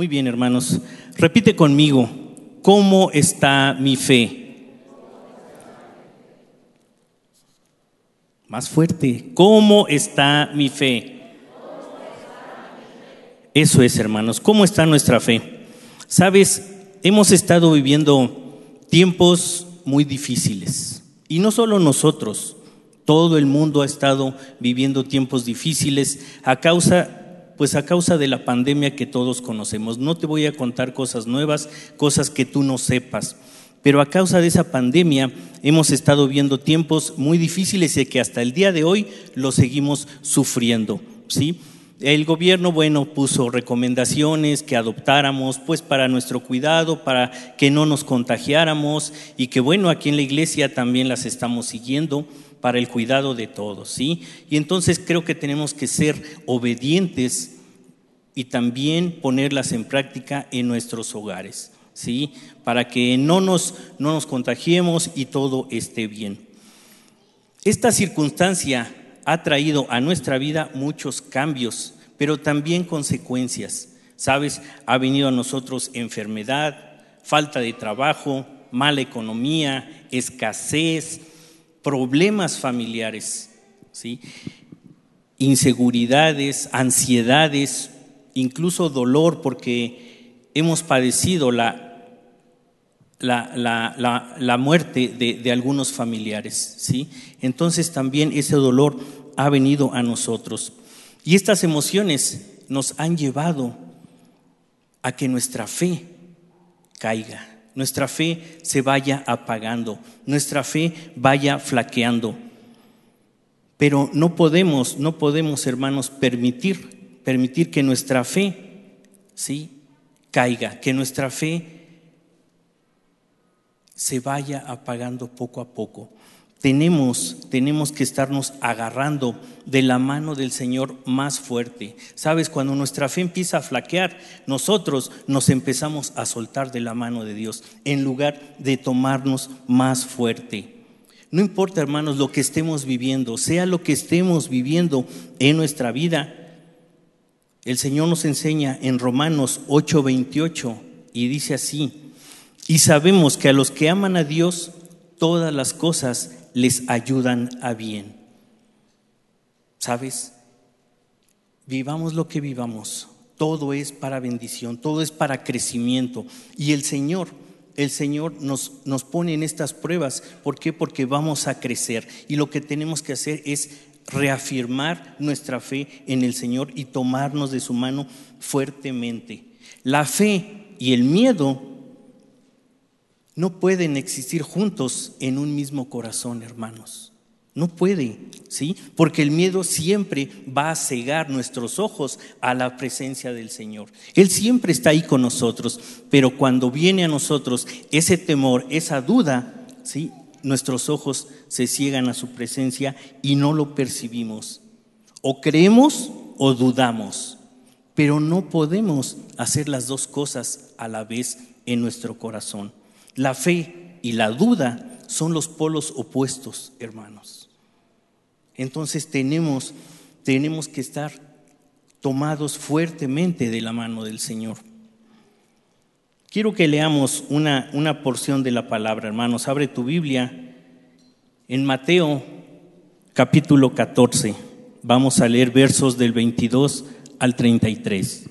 Muy bien, hermanos. Repite conmigo, ¿cómo está mi fe? Más fuerte, ¿cómo está mi fe? Eso es, hermanos, ¿cómo está nuestra fe? Sabes, hemos estado viviendo tiempos muy difíciles. Y no solo nosotros, todo el mundo ha estado viviendo tiempos difíciles a causa pues a causa de la pandemia que todos conocemos. No te voy a contar cosas nuevas, cosas que tú no sepas, pero a causa de esa pandemia hemos estado viendo tiempos muy difíciles y que hasta el día de hoy lo seguimos sufriendo, ¿sí? El gobierno, bueno, puso recomendaciones que adoptáramos, pues para nuestro cuidado, para que no nos contagiáramos y que, bueno, aquí en la iglesia también las estamos siguiendo para el cuidado de todos, ¿sí? Y entonces creo que tenemos que ser obedientes y también ponerlas en práctica en nuestros hogares, ¿sí? Para que no nos, no nos contagiemos y todo esté bien. Esta circunstancia ha traído a nuestra vida muchos cambios, pero también consecuencias. Sabes, ha venido a nosotros enfermedad, falta de trabajo, mala economía, escasez, problemas familiares, ¿sí? inseguridades, ansiedades, incluso dolor, porque hemos padecido la, la, muerte de, de, algunos familiares. ¿sí? Entonces también ese dolor ha venido a nosotros. Y estas emociones nos han llevado a que nuestra fe caiga nuestra fe se vaya apagando, nuestra fe vaya flaqueando. Pero no podemos, no podemos, hermanos, permitir, permitir que nuestra fe, ¿sí? caiga, que nuestra fe se vaya apagando poco a poco tenemos, tenemos que estarnos agarrando de la mano del Señor más fuerte. Sabes, cuando nuestra fe empieza a flaquear, nosotros nos empezamos a soltar de la mano de Dios en lugar de tomarnos más fuerte. No importa, hermanos, lo que estemos viviendo, sea lo que estemos viviendo en nuestra vida, el Señor nos enseña en Romanos 8:28 y dice así, y sabemos que a los que aman a Dios, todas las cosas les ayudan a bien. ¿Sabes? Vivamos lo que vivamos. Todo es para bendición, todo es para crecimiento. Y el Señor, el Señor nos, nos pone en estas pruebas. ¿Por qué? Porque vamos a crecer. Y lo que tenemos que hacer es reafirmar nuestra fe en el Señor y tomarnos de su mano fuertemente. La fe y el miedo no pueden existir juntos en un mismo corazón, hermanos. No puede, ¿sí? Porque el miedo siempre va a cegar nuestros ojos a la presencia del Señor. Él siempre está ahí con nosotros, pero cuando viene a nosotros ese temor, esa duda, ¿sí? Nuestros ojos se ciegan a su presencia y no lo percibimos. O creemos o dudamos, pero no podemos hacer las dos cosas a la vez en nuestro corazón. La fe y la duda son los polos opuestos, hermanos. Entonces tenemos, tenemos que estar tomados fuertemente de la mano del Señor. Quiero que leamos una, una porción de la palabra, hermanos. Abre tu Biblia en Mateo capítulo 14. Vamos a leer versos del 22 al 33.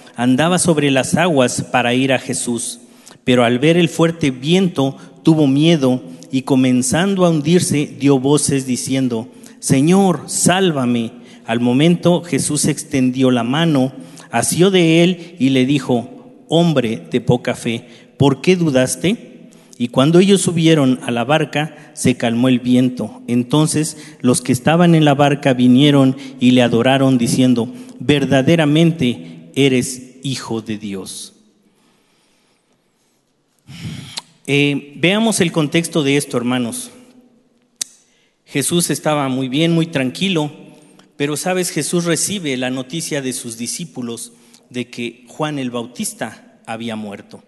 andaba sobre las aguas para ir a Jesús. Pero al ver el fuerte viento, tuvo miedo y comenzando a hundirse, dio voces diciendo, Señor, sálvame. Al momento Jesús extendió la mano, asió de él y le dijo, hombre de poca fe, ¿por qué dudaste? Y cuando ellos subieron a la barca, se calmó el viento. Entonces los que estaban en la barca vinieron y le adoraron diciendo, verdaderamente eres hijo de Dios. Eh, veamos el contexto de esto, hermanos. Jesús estaba muy bien, muy tranquilo, pero sabes, Jesús recibe la noticia de sus discípulos de que Juan el Bautista había muerto.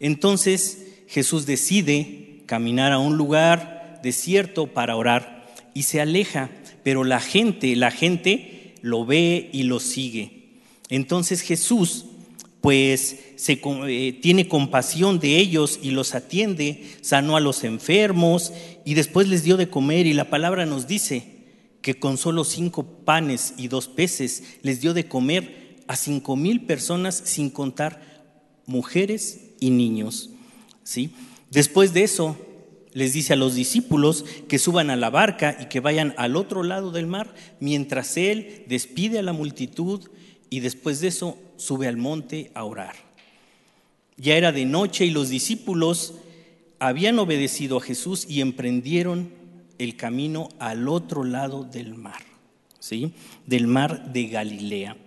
Entonces, Jesús decide caminar a un lugar desierto para orar y se aleja, pero la gente, la gente lo ve y lo sigue. Entonces Jesús pues se, eh, tiene compasión de ellos y los atiende, sanó a los enfermos y después les dio de comer y la palabra nos dice que con solo cinco panes y dos peces les dio de comer a cinco mil personas sin contar mujeres y niños. ¿sí? Después de eso, les dice a los discípulos que suban a la barca y que vayan al otro lado del mar, mientras él despide a la multitud y después de eso sube al monte a orar. Ya era de noche y los discípulos habían obedecido a Jesús y emprendieron el camino al otro lado del mar, ¿sí? Del mar de Galilea.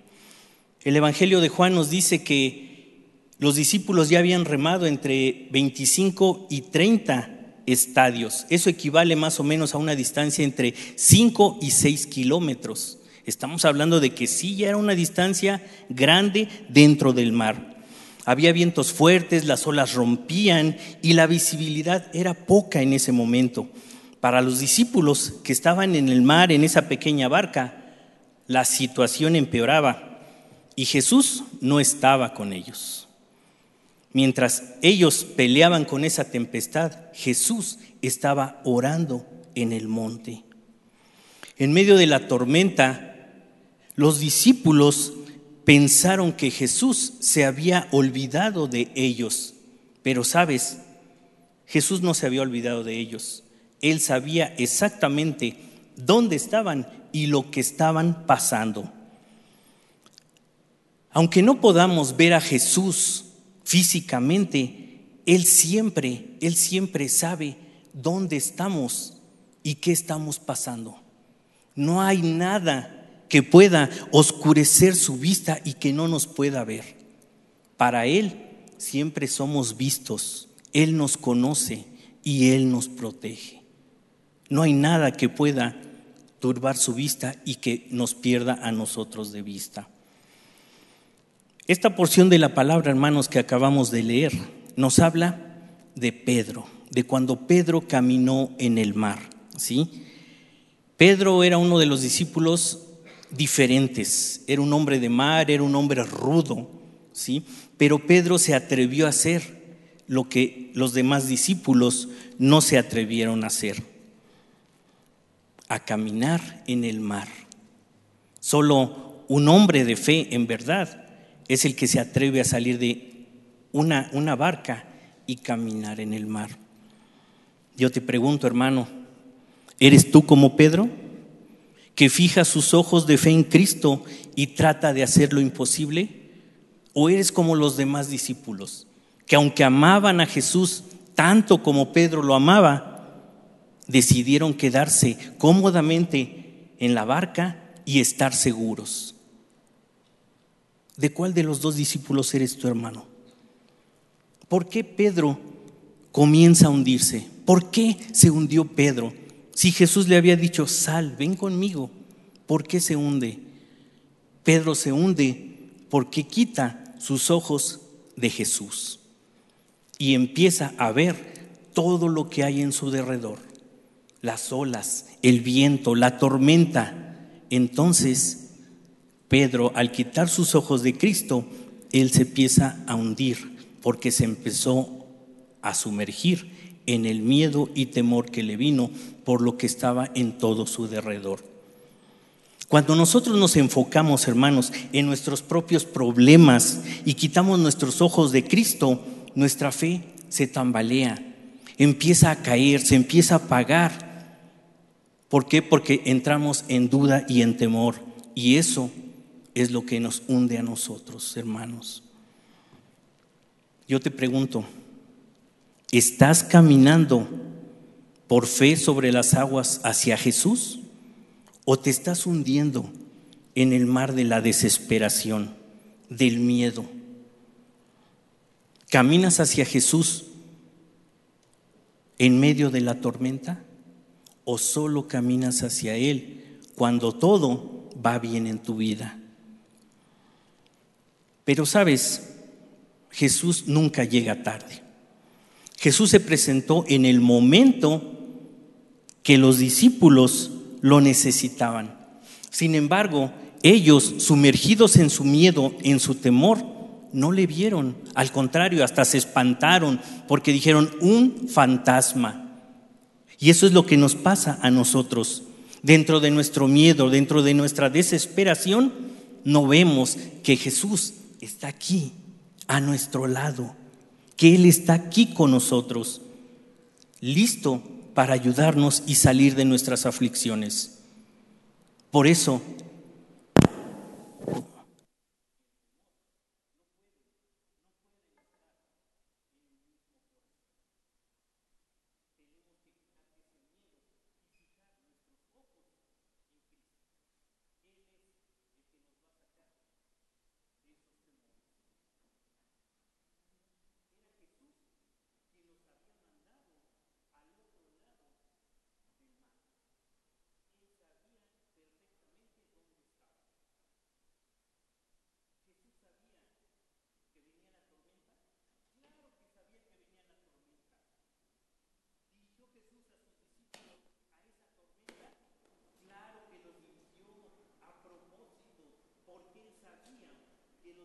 El Evangelio de Juan nos dice que los discípulos ya habían remado entre 25 y 30 estadios. Eso equivale más o menos a una distancia entre 5 y 6 kilómetros. Estamos hablando de que sí ya era una distancia grande dentro del mar. Había vientos fuertes, las olas rompían y la visibilidad era poca en ese momento. Para los discípulos que estaban en el mar, en esa pequeña barca, la situación empeoraba y Jesús no estaba con ellos. Mientras ellos peleaban con esa tempestad, Jesús estaba orando en el monte. En medio de la tormenta, los discípulos pensaron que Jesús se había olvidado de ellos. Pero sabes, Jesús no se había olvidado de ellos. Él sabía exactamente dónde estaban y lo que estaban pasando. Aunque no podamos ver a Jesús físicamente, Él siempre, Él siempre sabe dónde estamos y qué estamos pasando. No hay nada que pueda oscurecer su vista y que no nos pueda ver. Para Él siempre somos vistos, Él nos conoce y Él nos protege. No hay nada que pueda turbar su vista y que nos pierda a nosotros de vista. Esta porción de la palabra, hermanos, que acabamos de leer, nos habla de Pedro, de cuando Pedro caminó en el mar, ¿sí? Pedro era uno de los discípulos diferentes, era un hombre de mar, era un hombre rudo, ¿sí? Pero Pedro se atrevió a hacer lo que los demás discípulos no se atrevieron a hacer, a caminar en el mar. Solo un hombre de fe en verdad es el que se atreve a salir de una, una barca y caminar en el mar. Yo te pregunto, hermano, ¿eres tú como Pedro? Que fija sus ojos de fe en Cristo y trata de hacer lo imposible? ¿O eres como los demás discípulos, que aunque amaban a Jesús tanto como Pedro lo amaba, decidieron quedarse cómodamente en la barca y estar seguros? ¿De cuál de los dos discípulos eres tu hermano? ¿Por qué Pedro comienza a hundirse? ¿Por qué se hundió Pedro? Si Jesús le había dicho, sal, ven conmigo, ¿por qué se hunde? Pedro se hunde porque quita sus ojos de Jesús y empieza a ver todo lo que hay en su derredor, las olas, el viento, la tormenta. Entonces Pedro, al quitar sus ojos de Cristo, él se empieza a hundir porque se empezó a sumergir en el miedo y temor que le vino por lo que estaba en todo su derredor. Cuando nosotros nos enfocamos, hermanos, en nuestros propios problemas y quitamos nuestros ojos de Cristo, nuestra fe se tambalea, empieza a caer, se empieza a apagar. ¿Por qué? Porque entramos en duda y en temor. Y eso es lo que nos hunde a nosotros, hermanos. Yo te pregunto, ¿estás caminando por fe sobre las aguas hacia Jesús? ¿O te estás hundiendo en el mar de la desesperación, del miedo? ¿Caminas hacia Jesús en medio de la tormenta? ¿O solo caminas hacia Él cuando todo va bien en tu vida? Pero sabes, Jesús nunca llega tarde. Jesús se presentó en el momento que los discípulos lo necesitaban. Sin embargo, ellos, sumergidos en su miedo, en su temor, no le vieron. Al contrario, hasta se espantaron porque dijeron, un fantasma. Y eso es lo que nos pasa a nosotros. Dentro de nuestro miedo, dentro de nuestra desesperación, no vemos que Jesús está aquí a nuestro lado, que Él está aquí con nosotros, listo para ayudarnos y salir de nuestras aflicciones. Por eso,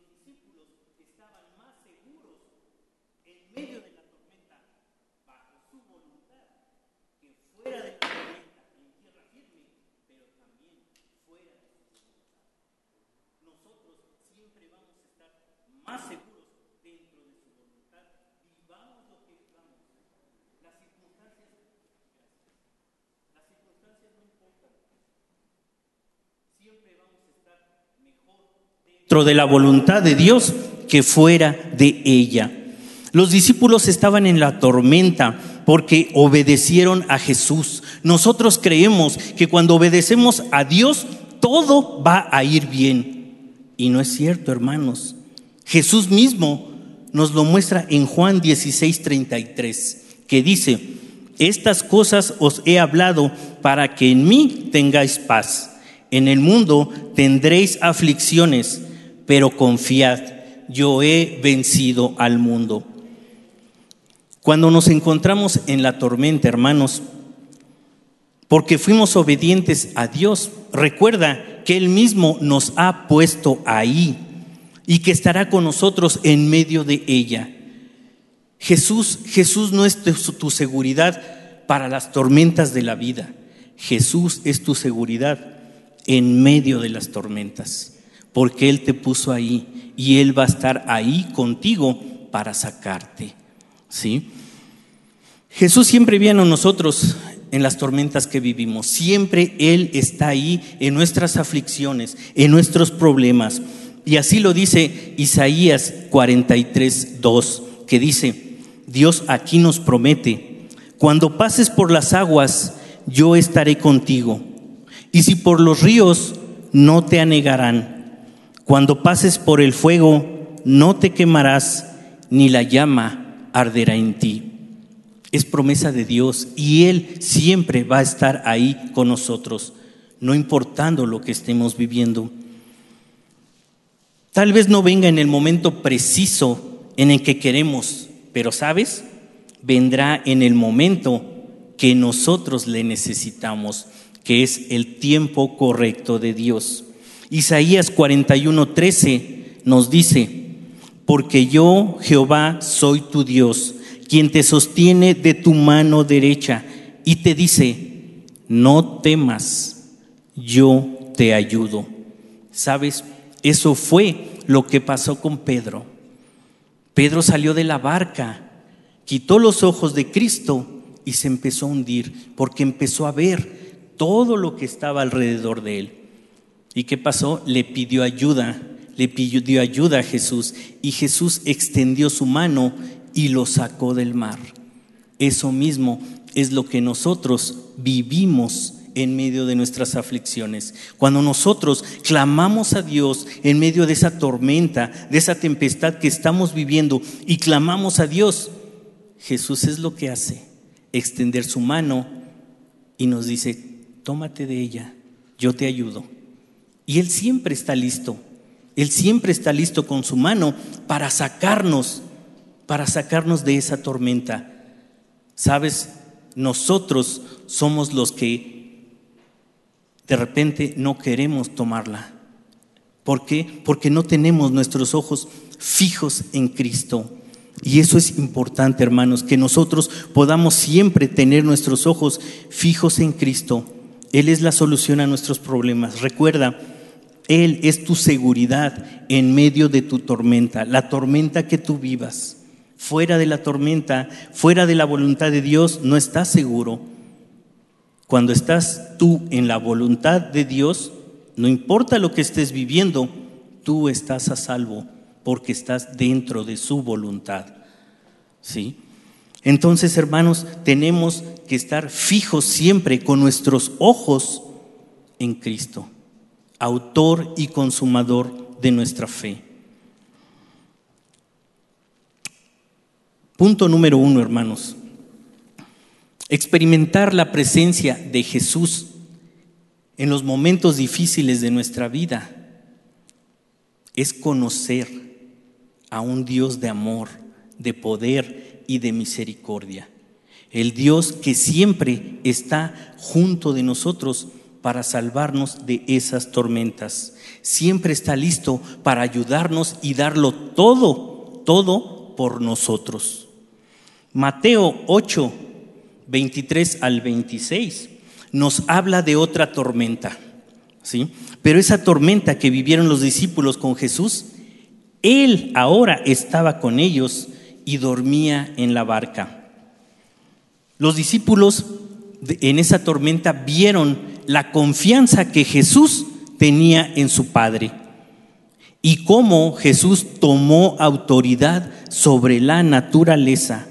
los discípulos estaban más seguros en medio de la tormenta, bajo su voluntad, que fuera de la tormenta, en tierra firme, pero también fuera de su voluntad. Nosotros siempre vamos a estar más seguros. dentro de su voluntad. Vivamos lo que vivamos. Las circunstancias, las circunstancias no importan. siempre vamos a estar mejor de la voluntad de Dios que fuera de ella. Los discípulos estaban en la tormenta porque obedecieron a Jesús. Nosotros creemos que cuando obedecemos a Dios, todo va a ir bien. Y no es cierto, hermanos. Jesús mismo nos lo muestra en Juan 16, 33, que dice, estas cosas os he hablado para que en mí tengáis paz. En el mundo tendréis aflicciones pero confiad, yo he vencido al mundo. Cuando nos encontramos en la tormenta, hermanos, porque fuimos obedientes a Dios, recuerda que Él mismo nos ha puesto ahí y que estará con nosotros en medio de ella. Jesús, Jesús no es tu seguridad para las tormentas de la vida. Jesús es tu seguridad en medio de las tormentas porque Él te puso ahí y Él va a estar ahí contigo para sacarte. ¿Sí? Jesús siempre viene a nosotros en las tormentas que vivimos. Siempre Él está ahí en nuestras aflicciones, en nuestros problemas. Y así lo dice Isaías 43, 2, que dice, Dios aquí nos promete, cuando pases por las aguas, yo estaré contigo. Y si por los ríos, no te anegarán. Cuando pases por el fuego, no te quemarás, ni la llama arderá en ti. Es promesa de Dios y Él siempre va a estar ahí con nosotros, no importando lo que estemos viviendo. Tal vez no venga en el momento preciso en el que queremos, pero sabes, vendrá en el momento que nosotros le necesitamos, que es el tiempo correcto de Dios. Isaías 41:13 nos dice, porque yo, Jehová, soy tu Dios, quien te sostiene de tu mano derecha y te dice, no temas, yo te ayudo. ¿Sabes? Eso fue lo que pasó con Pedro. Pedro salió de la barca, quitó los ojos de Cristo y se empezó a hundir porque empezó a ver todo lo que estaba alrededor de él. ¿Y qué pasó? Le pidió ayuda le pidió ayuda a Jesús y Jesús extendió su mano y lo sacó del mar. Eso mismo es lo que nosotros vivimos en medio de nuestras aflicciones. Cuando nosotros clamamos a Dios en medio de esa tormenta, de esa tempestad que estamos viviendo y clamamos a Dios, Jesús es lo que hace, extender su mano y nos dice, tómate de ella, yo te ayudo. Y Él siempre está listo él siempre está listo con su mano para sacarnos, para sacarnos de esa tormenta. Sabes, nosotros somos los que de repente no queremos tomarla. ¿Por qué? Porque no tenemos nuestros ojos fijos en Cristo. Y eso es importante, hermanos, que nosotros podamos siempre tener nuestros ojos fijos en Cristo. Él es la solución a nuestros problemas. Recuerda, él es tu seguridad en medio de tu tormenta, la tormenta que tú vivas. Fuera de la tormenta, fuera de la voluntad de Dios, no estás seguro. Cuando estás tú en la voluntad de Dios, no importa lo que estés viviendo, tú estás a salvo porque estás dentro de su voluntad. ¿Sí? Entonces, hermanos, tenemos que estar fijos siempre con nuestros ojos en Cristo autor y consumador de nuestra fe. Punto número uno, hermanos. Experimentar la presencia de Jesús en los momentos difíciles de nuestra vida es conocer a un Dios de amor, de poder y de misericordia. El Dios que siempre está junto de nosotros para salvarnos de esas tormentas. Siempre está listo para ayudarnos y darlo todo, todo por nosotros. Mateo 8, 23 al 26 nos habla de otra tormenta, ¿sí? Pero esa tormenta que vivieron los discípulos con Jesús, Él ahora estaba con ellos y dormía en la barca. Los discípulos en esa tormenta vieron la confianza que Jesús tenía en su Padre y cómo Jesús tomó autoridad sobre la naturaleza.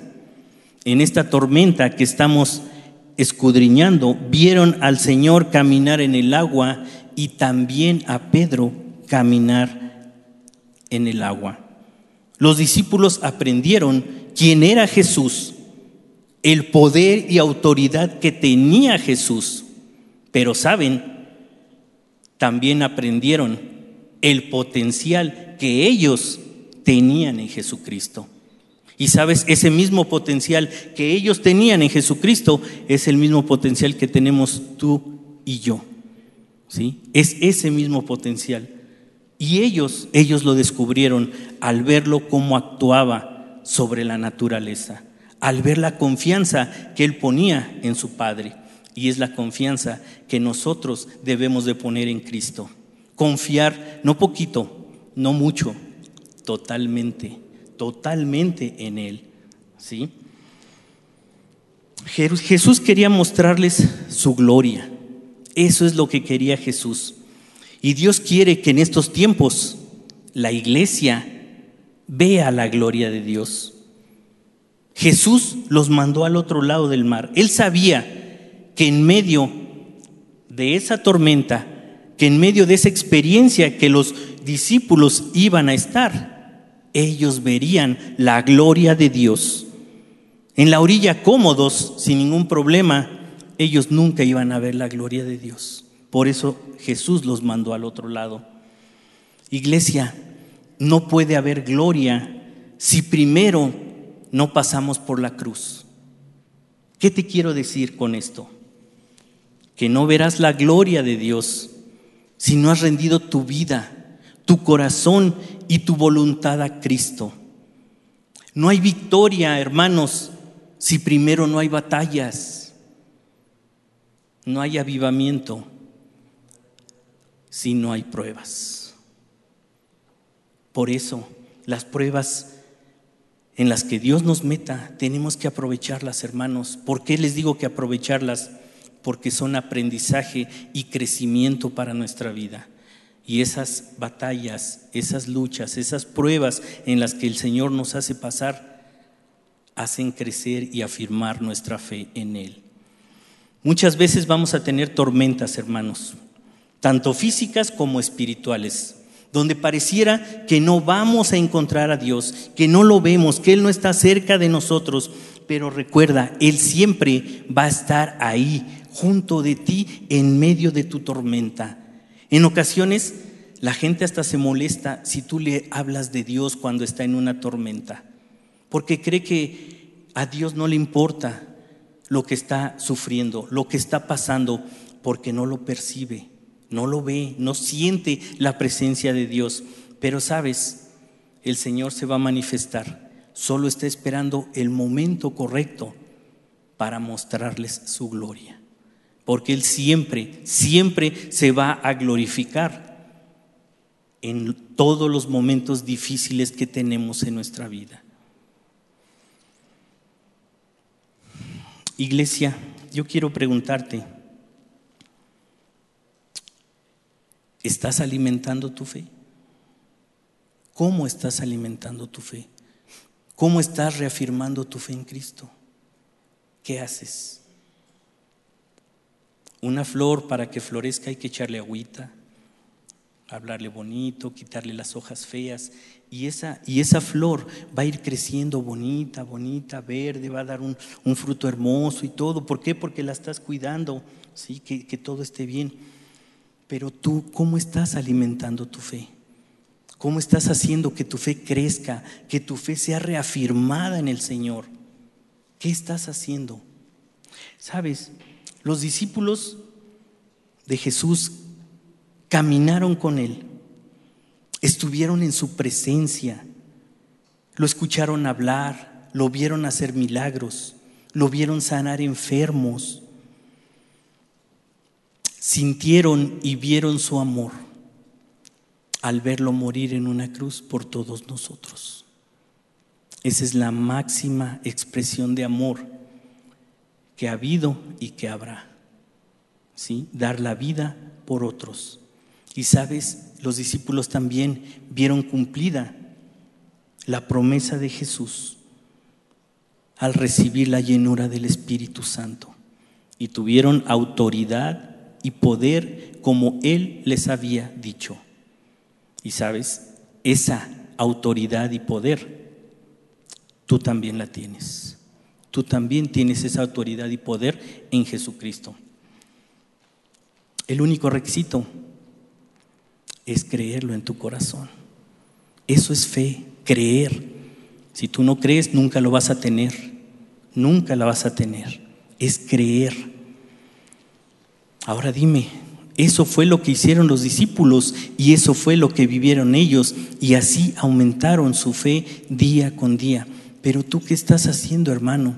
En esta tormenta que estamos escudriñando, vieron al Señor caminar en el agua y también a Pedro caminar en el agua. Los discípulos aprendieron quién era Jesús el poder y autoridad que tenía Jesús. Pero saben, también aprendieron el potencial que ellos tenían en Jesucristo. Y sabes, ese mismo potencial que ellos tenían en Jesucristo es el mismo potencial que tenemos tú y yo. ¿Sí? Es ese mismo potencial. Y ellos, ellos lo descubrieron al verlo cómo actuaba sobre la naturaleza al ver la confianza que él ponía en su Padre. Y es la confianza que nosotros debemos de poner en Cristo. Confiar, no poquito, no mucho, totalmente, totalmente en Él. ¿Sí? Jesús quería mostrarles su gloria. Eso es lo que quería Jesús. Y Dios quiere que en estos tiempos la iglesia vea la gloria de Dios. Jesús los mandó al otro lado del mar. Él sabía que en medio de esa tormenta, que en medio de esa experiencia que los discípulos iban a estar, ellos verían la gloria de Dios. En la orilla cómodos, sin ningún problema, ellos nunca iban a ver la gloria de Dios. Por eso Jesús los mandó al otro lado. Iglesia, no puede haber gloria si primero no pasamos por la cruz. ¿Qué te quiero decir con esto? Que no verás la gloria de Dios si no has rendido tu vida, tu corazón y tu voluntad a Cristo. No hay victoria, hermanos, si primero no hay batallas. No hay avivamiento si no hay pruebas. Por eso, las pruebas en las que Dios nos meta, tenemos que aprovecharlas, hermanos. ¿Por qué les digo que aprovecharlas? Porque son aprendizaje y crecimiento para nuestra vida. Y esas batallas, esas luchas, esas pruebas en las que el Señor nos hace pasar, hacen crecer y afirmar nuestra fe en Él. Muchas veces vamos a tener tormentas, hermanos, tanto físicas como espirituales, donde pareciera que no vamos a encontrar a Dios, que no lo vemos, que Él no está cerca de nosotros, pero recuerda, Él siempre va a estar ahí, junto de ti, en medio de tu tormenta. En ocasiones la gente hasta se molesta si tú le hablas de Dios cuando está en una tormenta, porque cree que a Dios no le importa lo que está sufriendo, lo que está pasando, porque no lo percibe no lo ve, no siente la presencia de Dios. Pero sabes, el Señor se va a manifestar. Solo está esperando el momento correcto para mostrarles su gloria. Porque Él siempre, siempre se va a glorificar en todos los momentos difíciles que tenemos en nuestra vida. Iglesia, yo quiero preguntarte, ¿Estás alimentando tu fe? ¿Cómo estás alimentando tu fe? ¿Cómo estás reafirmando tu fe en Cristo? ¿Qué haces? Una flor para que florezca hay que echarle agüita, hablarle bonito, quitarle las hojas feas y esa, y esa flor va a ir creciendo bonita, bonita, verde, va a dar un, fruto hermoso y todo. ¿Por qué? Porque la estás cuidando, ¿sí? que, que todo esté bien. Pero tú, ¿cómo estás alimentando tu fe? ¿Cómo estás haciendo que tu fe crezca, que tu fe sea reafirmada en el Señor? ¿Qué estás haciendo? Sabes, los discípulos de Jesús caminaron con Él, estuvieron en su presencia, lo escucharon hablar, lo vieron hacer milagros, lo vieron sanar enfermos, sintieron y vieron su amor al verlo morir en una cruz por todos nosotros. Esa es la máxima expresión de amor que ha habido y que habrá. ¿Sí? Dar la vida por otros. Y sabes, los discípulos también vieron cumplida la promesa de Jesús al recibir la llenura del Espíritu Santo y tuvieron autoridad y poder como Él les había dicho. Y sabes, esa autoridad y poder, tú también la tienes. Tú también tienes esa autoridad y poder en Jesucristo. El único requisito es creerlo en tu corazón. Eso es fe, creer. Si tú no crees, nunca lo vas a tener. Nunca la vas a tener. Es creer. Ahora dime, eso fue lo que hicieron los discípulos y eso fue lo que vivieron ellos y así aumentaron su fe día con día. Pero tú qué estás haciendo, hermano,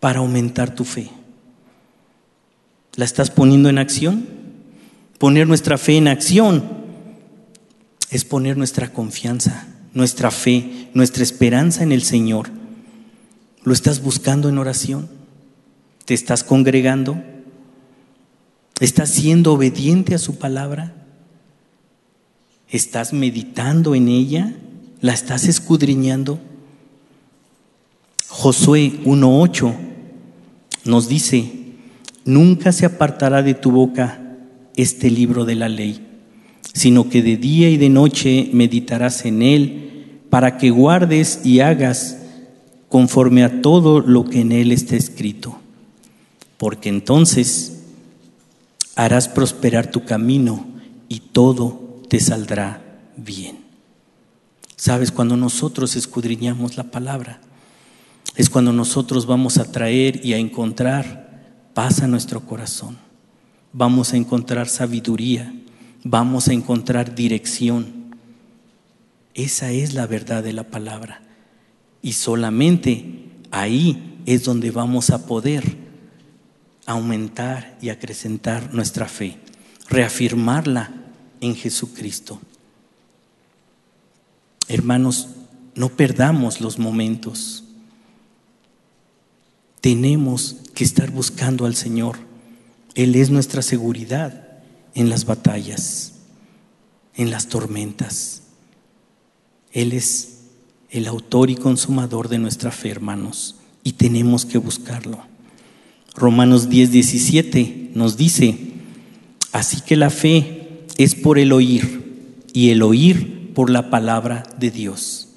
para aumentar tu fe? ¿La estás poniendo en acción? Poner nuestra fe en acción es poner nuestra confianza, nuestra fe, nuestra esperanza en el Señor. ¿Lo estás buscando en oración? ¿Te estás congregando? ¿Estás siendo obediente a su palabra? ¿Estás meditando en ella? ¿La estás escudriñando? Josué 1.8 nos dice, nunca se apartará de tu boca este libro de la ley, sino que de día y de noche meditarás en él para que guardes y hagas conforme a todo lo que en él está escrito, porque entonces harás prosperar tu camino y todo te saldrá bien. Sabes, cuando nosotros escudriñamos la palabra, es cuando nosotros vamos a traer y a encontrar paz a nuestro corazón. Vamos a encontrar sabiduría, vamos a encontrar dirección. Esa es la verdad de la palabra. Y solamente ahí es donde vamos a poder aumentar y acrecentar nuestra fe, reafirmarla en Jesucristo. Hermanos, no perdamos los momentos. Tenemos que estar buscando al Señor. Él es nuestra seguridad en las batallas, en las tormentas. Él es el autor y consumador de nuestra fe, hermanos, y tenemos que buscarlo. Romanos 10, 17 nos dice, así que la fe es por el oír y el oír por la palabra de Dios.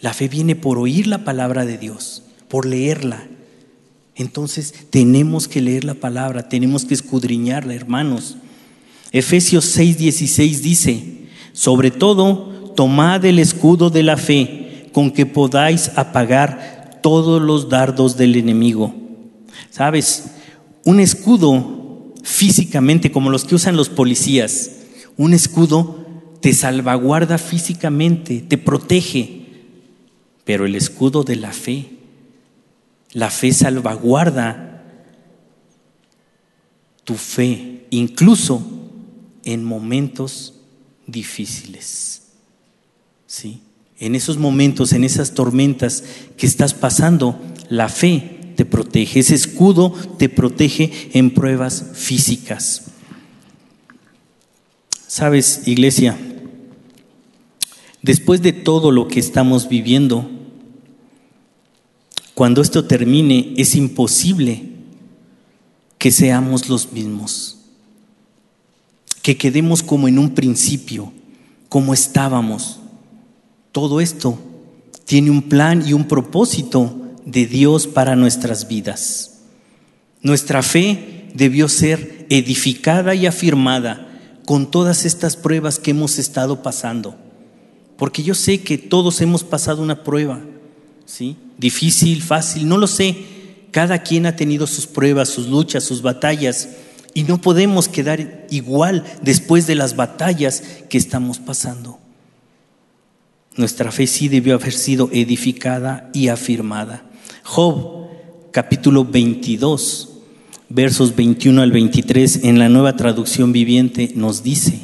La fe viene por oír la palabra de Dios, por leerla. Entonces tenemos que leer la palabra, tenemos que escudriñarla, hermanos. Efesios 6:16 dice, sobre todo, tomad el escudo de la fe con que podáis apagar todos los dardos del enemigo. ¿Sabes? Un escudo físicamente, como los que usan los policías, un escudo te salvaguarda físicamente, te protege, pero el escudo de la fe la fe salvaguarda tu fe, incluso en momentos difíciles. ¿Sí? En esos momentos, en esas tormentas que estás pasando, la fe te protege, ese escudo te protege en pruebas físicas. Sabes, iglesia, después de todo lo que estamos viviendo, cuando esto termine, es imposible que seamos los mismos, que quedemos como en un principio, como estábamos. Todo esto tiene un plan y un propósito de Dios para nuestras vidas. Nuestra fe debió ser edificada y afirmada con todas estas pruebas que hemos estado pasando, porque yo sé que todos hemos pasado una prueba, ¿sí? Difícil, fácil, no lo sé. Cada quien ha tenido sus pruebas, sus luchas, sus batallas, y no podemos quedar igual después de las batallas que estamos pasando. Nuestra fe sí debió haber sido edificada y afirmada. Job, capítulo 22, versos 21 al 23, en la nueva traducción viviente, nos dice,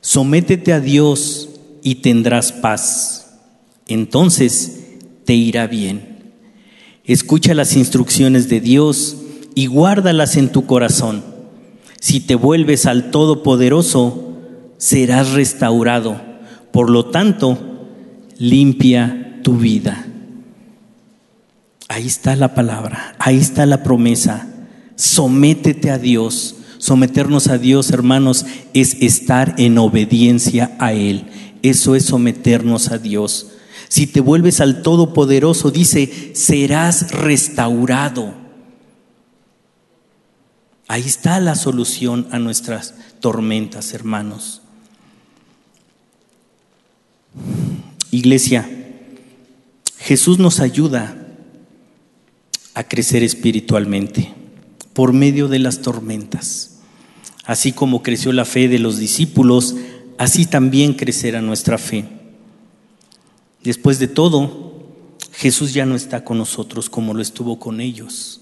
sométete a Dios y tendrás paz. Entonces te irá bien. Escucha las instrucciones de Dios y guárdalas en tu corazón. Si te vuelves al Todopoderoso, serás restaurado. Por lo tanto, limpia tu vida. Ahí está la palabra, ahí está la promesa. Sométete a Dios. Someternos a Dios, hermanos, es estar en obediencia a Él. Eso es someternos a Dios. Si te vuelves al Todopoderoso, dice, serás restaurado. Ahí está la solución a nuestras tormentas, hermanos. Iglesia, Jesús nos ayuda a crecer espiritualmente por medio de las tormentas. Así como creció la fe de los discípulos, así también crecerá nuestra fe. Después de todo, Jesús ya no está con nosotros como lo estuvo con ellos.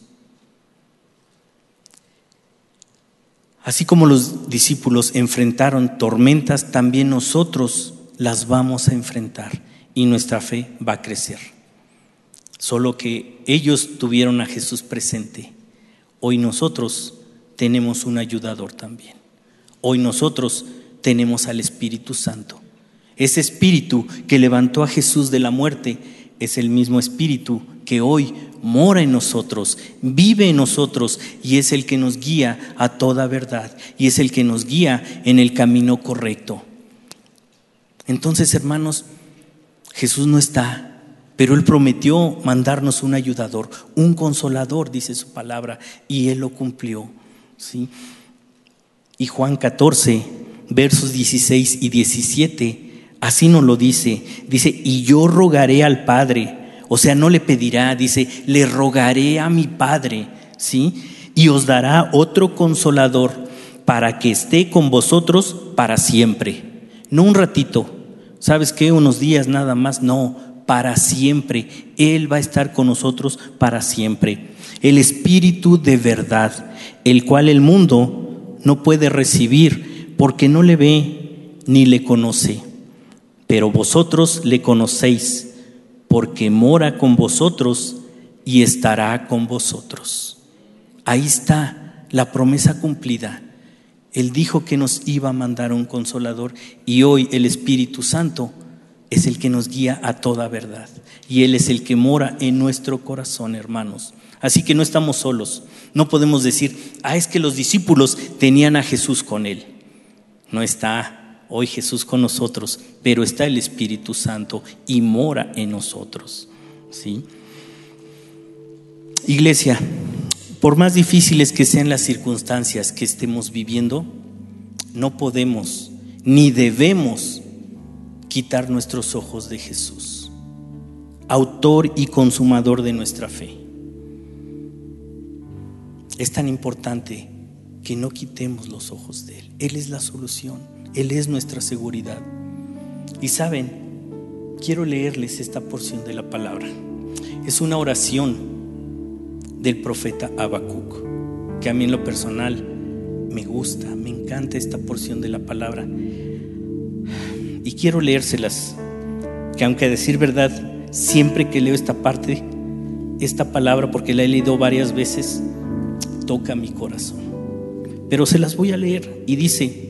Así como los discípulos enfrentaron tormentas, también nosotros las vamos a enfrentar y nuestra fe va a crecer. Solo que ellos tuvieron a Jesús presente. Hoy nosotros tenemos un ayudador también. Hoy nosotros tenemos al Espíritu Santo. Ese espíritu que levantó a Jesús de la muerte es el mismo espíritu que hoy mora en nosotros, vive en nosotros y es el que nos guía a toda verdad y es el que nos guía en el camino correcto. Entonces, hermanos, Jesús no está, pero Él prometió mandarnos un ayudador, un consolador, dice su palabra, y Él lo cumplió. ¿sí? Y Juan 14, versos 16 y 17 Así nos lo dice. Dice, y yo rogaré al Padre. O sea, no le pedirá, dice, le rogaré a mi Padre, ¿sí? Y os dará otro consolador para que esté con vosotros para siempre. No un ratito, ¿sabes qué? Unos días nada más, no, para siempre. Él va a estar con nosotros para siempre. El Espíritu de verdad, el cual el mundo no puede recibir porque no le ve ni le conoce. Pero vosotros le conocéis porque mora con vosotros y estará con vosotros. Ahí está la promesa cumplida. Él dijo que nos iba a mandar un consolador y hoy el Espíritu Santo es el que nos guía a toda verdad y Él es el que mora en nuestro corazón, hermanos. Así que no estamos solos. No podemos decir, ah, es que los discípulos tenían a Jesús con Él. No está hoy Jesús con nosotros, pero está el Espíritu Santo y mora en nosotros. ¿Sí? Iglesia, por más difíciles que sean las circunstancias que estemos viviendo, no podemos ni debemos quitar nuestros ojos de Jesús, autor y consumador de nuestra fe. Es tan importante que no quitemos los ojos de Él. Él es la solución, Él es nuestra seguridad. Y saben, quiero leerles esta porción de la palabra. Es una oración del profeta Habacuc, que a mí en lo personal me gusta, me encanta esta porción de la palabra. Y quiero leérselas, que aunque a decir verdad, siempre que leo esta parte, esta palabra, porque la he leído varias veces, toca mi corazón. Pero se las voy a leer y dice,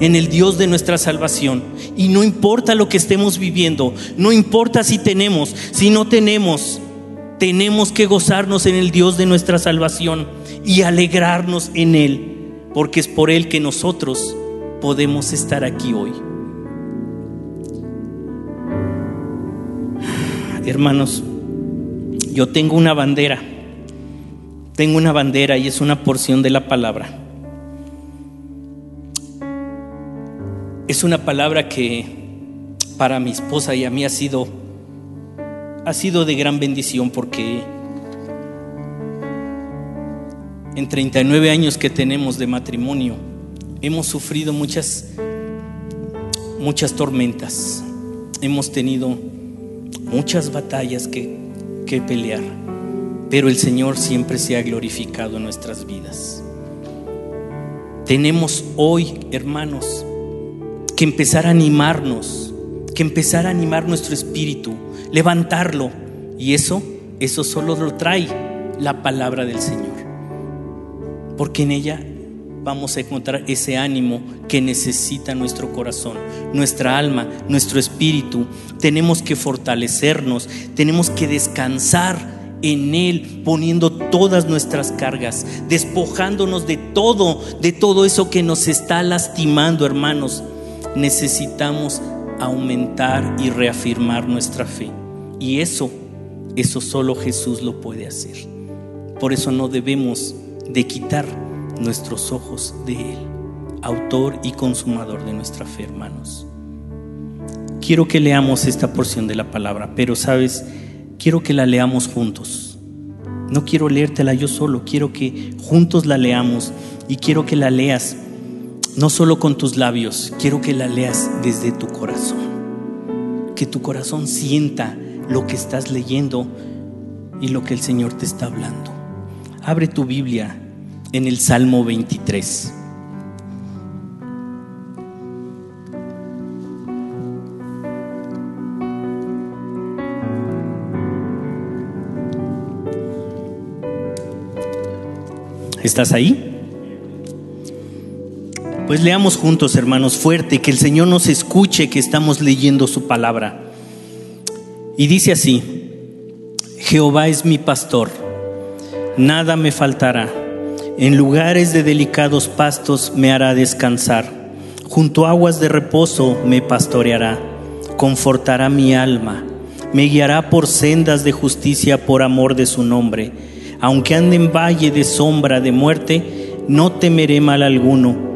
en el Dios de nuestra salvación. Y no importa lo que estemos viviendo, no importa si tenemos, si no tenemos, tenemos que gozarnos en el Dios de nuestra salvación y alegrarnos en Él, porque es por Él que nosotros podemos estar aquí hoy. Hermanos, yo tengo una bandera, tengo una bandera y es una porción de la palabra. Es una palabra que para mi esposa y a mí ha sido ha sido de gran bendición porque en 39 años que tenemos de matrimonio hemos sufrido muchas muchas tormentas. Hemos tenido muchas batallas que, que pelear, pero el Señor siempre se ha glorificado en nuestras vidas. Tenemos hoy, hermanos, que empezar a animarnos, que empezar a animar nuestro espíritu, levantarlo. Y eso, eso solo lo trae la palabra del Señor. Porque en ella vamos a encontrar ese ánimo que necesita nuestro corazón, nuestra alma, nuestro espíritu. Tenemos que fortalecernos, tenemos que descansar en Él, poniendo todas nuestras cargas, despojándonos de todo, de todo eso que nos está lastimando, hermanos. Necesitamos aumentar y reafirmar nuestra fe. Y eso, eso solo Jesús lo puede hacer. Por eso no debemos de quitar nuestros ojos de Él, autor y consumador de nuestra fe, hermanos. Quiero que leamos esta porción de la palabra, pero sabes, quiero que la leamos juntos. No quiero leértela yo solo, quiero que juntos la leamos y quiero que la leas no solo con tus labios, quiero que la leas desde tu corazón. Que tu corazón sienta lo que estás leyendo y lo que el Señor te está hablando. Abre tu Biblia en el Salmo 23. ¿Estás ahí? Pues leamos juntos, hermanos, fuerte, que el Señor nos escuche que estamos leyendo su palabra. Y dice así, Jehová es mi pastor, nada me faltará. En lugares de delicados pastos me hará descansar. Junto a aguas de reposo me pastoreará. Confortará mi alma. me guiará por sendas de justicia por amor de su nombre. Aunque ande en valle de sombra de muerte, no temeré mal alguno,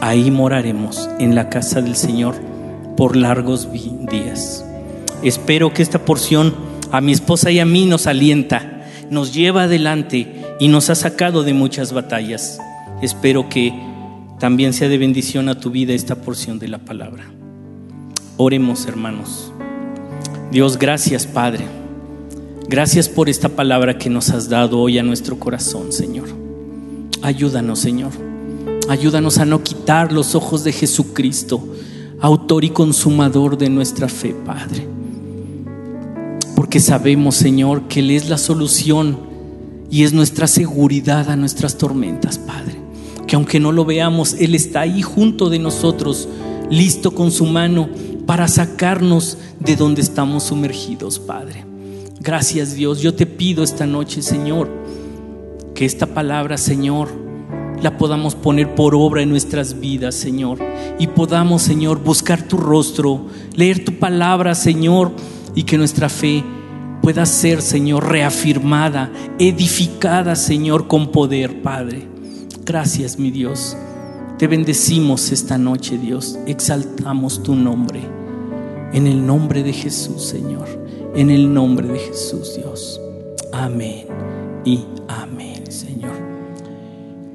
Ahí moraremos en la casa del Señor por largos días. Espero que esta porción a mi esposa y a mí nos alienta, nos lleva adelante y nos ha sacado de muchas batallas. Espero que también sea de bendición a tu vida esta porción de la palabra. Oremos, hermanos. Dios, gracias, Padre. Gracias por esta palabra que nos has dado hoy a nuestro corazón, Señor. Ayúdanos, Señor. Ayúdanos a no quitar los ojos de Jesucristo, autor y consumador de nuestra fe, Padre. Porque sabemos, Señor, que Él es la solución y es nuestra seguridad a nuestras tormentas, Padre. Que aunque no lo veamos, Él está ahí junto de nosotros, listo con su mano para sacarnos de donde estamos sumergidos, Padre. Gracias Dios, yo te pido esta noche, Señor, que esta palabra, Señor, la podamos poner por obra en nuestras vidas, Señor, y podamos, Señor, buscar tu rostro, leer tu palabra, Señor, y que nuestra fe pueda ser, Señor, reafirmada, edificada, Señor, con poder, Padre. Gracias, mi Dios. Te bendecimos esta noche, Dios. Exaltamos tu nombre. En el nombre de Jesús, Señor. En el nombre de Jesús, Dios. Amén y amén, Señor.